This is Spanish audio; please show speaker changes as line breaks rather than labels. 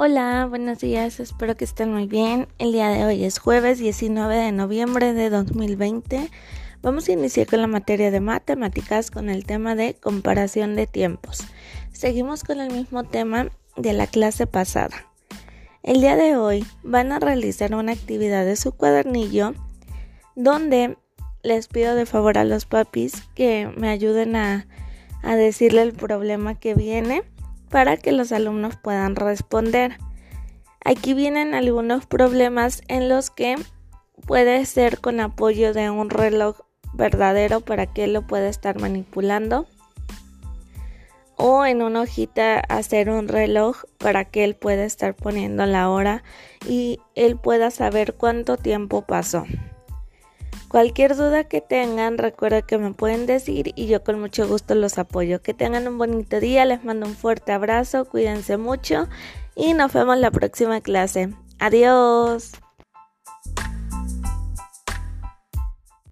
Hola, buenos días, espero que estén muy bien. El día de hoy es jueves 19 de noviembre de 2020. Vamos a iniciar con la materia de matemáticas con el tema de comparación de tiempos. Seguimos con el mismo tema de la clase pasada. El día de hoy van a realizar una actividad de su cuadernillo donde les pido de favor a los papis que me ayuden a, a decirle el problema que viene para que los alumnos puedan responder. Aquí vienen algunos problemas en los que puede ser con apoyo de un reloj verdadero para que él lo pueda estar manipulando o en una hojita hacer un reloj para que él pueda estar poniendo la hora y él pueda saber cuánto tiempo pasó. Cualquier duda que tengan, recuerda que me pueden decir y yo con mucho gusto los apoyo. Que tengan un bonito día, les mando un fuerte abrazo, cuídense mucho y nos vemos la próxima clase. Adiós.